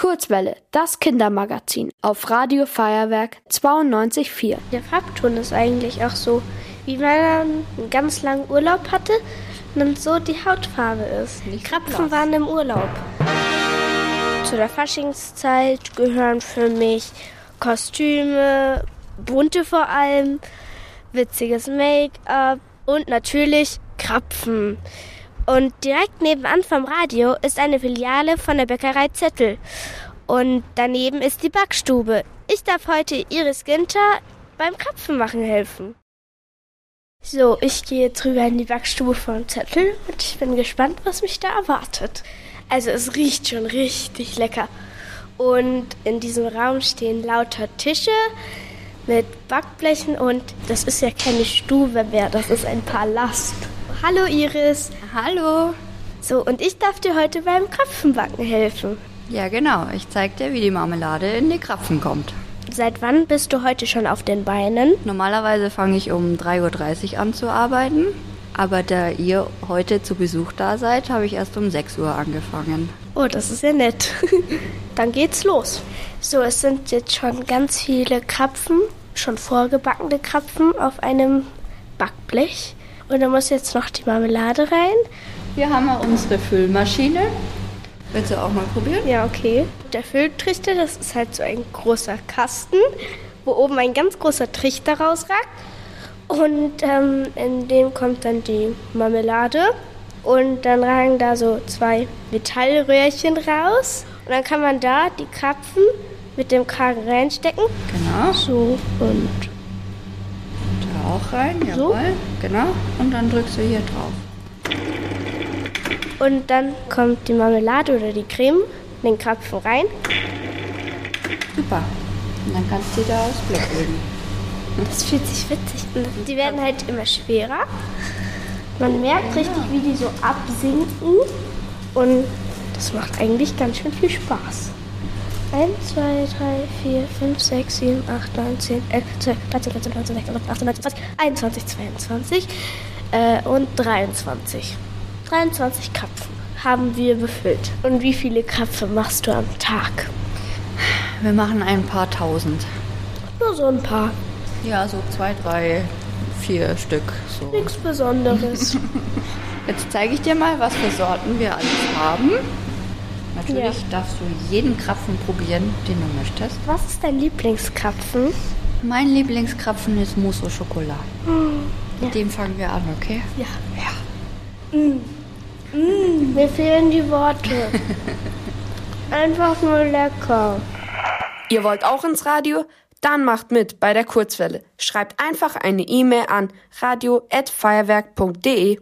Kurzwelle, das Kindermagazin auf Radio Feuerwerk 92.4. Der Farbton ist eigentlich auch so, wie wenn man einen ganz langen Urlaub hatte und so die Hautfarbe ist. Die Krapfen waren im Urlaub. Zu der Faschingszeit gehören für mich Kostüme, bunte vor allem, witziges Make-up und natürlich Krapfen. Und direkt nebenan vom Radio ist eine Filiale von der Bäckerei Zettel. Und daneben ist die Backstube. Ich darf heute Iris Ginter beim Krapfenmachen helfen. So, ich gehe jetzt rüber in die Backstube von Zettel und ich bin gespannt, was mich da erwartet. Also es riecht schon richtig lecker. Und in diesem Raum stehen lauter Tische mit Backblechen und das ist ja keine Stube mehr, das ist ein Palast. Hallo Iris. Hallo. So, und ich darf dir heute beim Krapfenbacken helfen. Ja, genau. Ich zeig dir, wie die Marmelade in die Krapfen kommt. Seit wann bist du heute schon auf den Beinen? Normalerweise fange ich um 3.30 Uhr an zu arbeiten. Aber da ihr heute zu Besuch da seid, habe ich erst um 6 Uhr angefangen. Oh, das ist ja nett. Dann geht's los. So, es sind jetzt schon ganz viele Krapfen, schon vorgebackene Krapfen auf einem Backblech. Und da muss jetzt noch die Marmelade rein. Hier haben wir unsere Füllmaschine. Willst du auch mal probieren? Ja, okay. Der Fülltrichter, das ist halt so ein großer Kasten, wo oben ein ganz großer Trichter rausragt. Und ähm, in dem kommt dann die Marmelade. Und dann ragen da so zwei Metallröhrchen raus. Und dann kann man da die Krapfen mit dem Kragen reinstecken. Genau. So und auch rein, So? jawohl. Genau. Und dann drückst du hier drauf. Und dann kommt die Marmelade oder die Creme in den Krapfen rein. Super. Und dann kannst du die da aufs Blech legen. Das fühlt sich witzig an. Die werden halt immer schwerer. Man merkt richtig, wie die so absinken. Und das macht eigentlich ganz schön viel Spaß. 1, 2, 3, 4, 5, 6, 7, 8, 9, 10, 11, 12, 13, 14, 15, 16, 17, 18, 19, 20, 21, 22 äh, und 23. 23 Krapfen haben wir befüllt. Und wie viele Krapfen machst du am Tag? Wir machen ein paar tausend. Nur so ein paar. Ja, so zwei, drei, vier Stück. So. Nichts Besonderes. Jetzt zeige ich dir mal, was für Sorten wir alles haben. Natürlich Ja. darfst du jeden Krapfen probieren, den du möchtest. Was ist dein Lieblingskrapfen? Mein Lieblingskrapfen ist Mousse au Chocolat. Mit dem fangen wir an, okay? Ja. Ja. Mm. Mm, mir fehlen die Worte. Einfach nur lecker. Ihr wollt auch ins Radio? Dann macht mit bei der Kurzwelle. Schreibt einfach eine E-Mail an radio@feuerwerk.de.